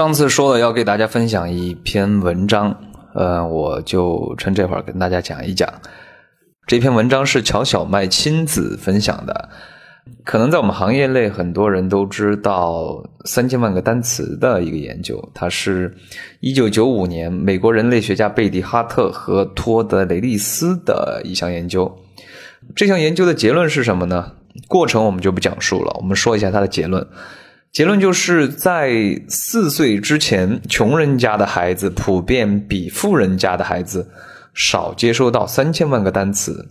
上次说了要给大家分享一篇文章，呃，我就趁这会儿跟大家讲一讲。这篇文章是乔小麦亲自分享的。可能在我们行业内，很多人都知道三千万个单词的一个研究，它是一九九五年美国人类学家贝蒂哈特和托德雷利斯的一项研究。这项研究的结论是什么呢？过程我们就不讲述了，我们说一下它的结论。结论就是在四岁之前，穷人家的孩子普遍比富人家的孩子少接收到三千万个单词。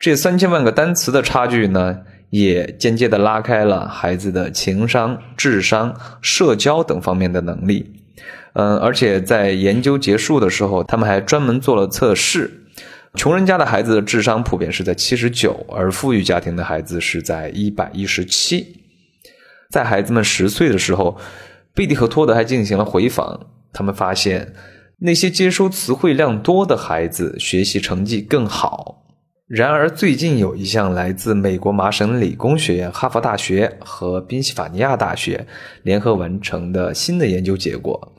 这三千万个单词的差距呢，也间接的拉开了孩子的情商、智商、社交等方面的能力。嗯，而且在研究结束的时候，他们还专门做了测试。穷人家的孩子的智商普遍是在七十九，而富裕家庭的孩子是在一百一十七。在孩子们十岁的时候，贝蒂和托德还进行了回访。他们发现，那些接收词汇量多的孩子学习成绩更好。然而，最近有一项来自美国麻省理工学院、哈佛大学和宾夕法尼亚大学联合完成的新的研究结果。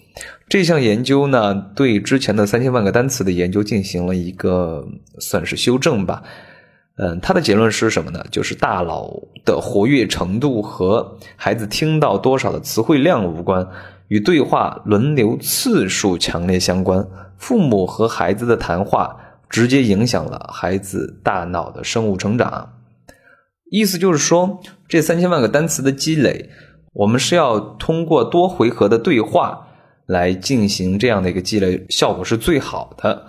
这项研究呢，对之前的三千万个单词的研究进行了一个算是修正吧。嗯，他的结论是什么呢？就是大脑的活跃程度和孩子听到多少的词汇量无关，与对话轮流次数强烈相关。父母和孩子的谈话直接影响了孩子大脑的生物成长。意思就是说，这三千万个单词的积累，我们是要通过多回合的对话来进行这样的一个积累，效果是最好的。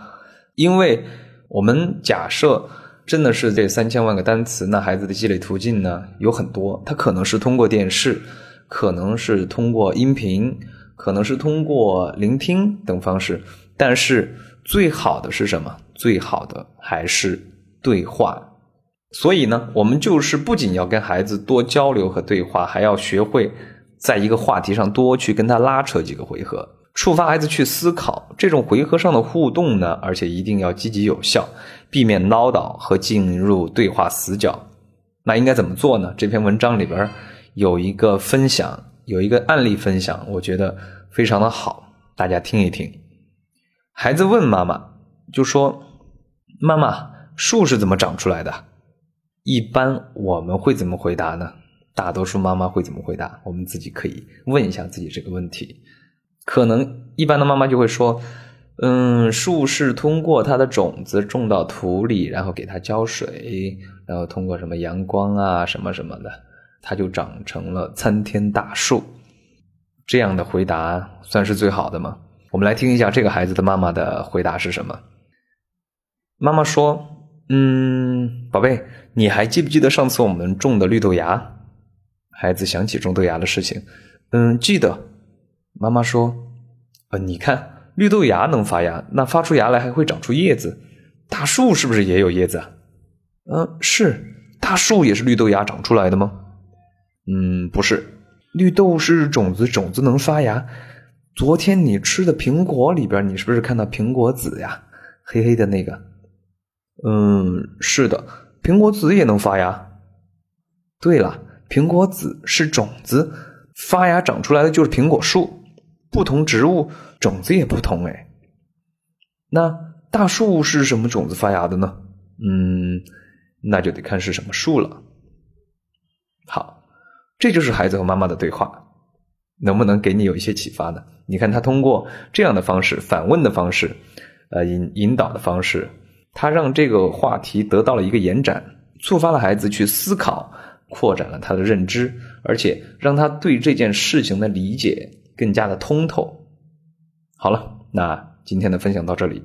因为我们假设。真的是这三千万个单词，那孩子的积累途径呢有很多，他可能是通过电视，可能是通过音频，可能是通过聆听等方式，但是最好的是什么？最好的还是对话。所以呢，我们就是不仅要跟孩子多交流和对话，还要学会在一个话题上多去跟他拉扯几个回合。触发孩子去思考，这种回合上的互动呢，而且一定要积极有效，避免唠叨和进入对话死角。那应该怎么做呢？这篇文章里边有一个分享，有一个案例分享，我觉得非常的好，大家听一听。孩子问妈妈，就说：“妈妈，树是怎么长出来的？”一般我们会怎么回答呢？大多数妈妈会怎么回答？我们自己可以问一下自己这个问题。可能一般的妈妈就会说：“嗯，树是通过它的种子种到土里，然后给它浇水，然后通过什么阳光啊什么什么的，它就长成了参天大树。”这样的回答算是最好的吗？我们来听一下这个孩子的妈妈的回答是什么。妈妈说：“嗯，宝贝，你还记不记得上次我们种的绿豆芽？”孩子想起种豆芽的事情，嗯，记得。妈妈说：“呃，你看绿豆芽能发芽，那发出芽来还会长出叶子。大树是不是也有叶子啊？嗯，是。大树也是绿豆芽长出来的吗？嗯，不是。绿豆是种子，种子能发芽。昨天你吃的苹果里边，你是不是看到苹果籽呀？黑黑的那个。嗯，是的。苹果籽也能发芽。对了，苹果籽是种子，发芽长出来的就是苹果树。”不同植物种子也不同哎，那大树是什么种子发芽的呢？嗯，那就得看是什么树了。好，这就是孩子和妈妈的对话，能不能给你有一些启发呢？你看他通过这样的方式，反问的方式，呃，引引导的方式，他让这个话题得到了一个延展，触发了孩子去思考，扩展了他的认知，而且让他对这件事情的理解。更加的通透。好了，那今天的分享到这里。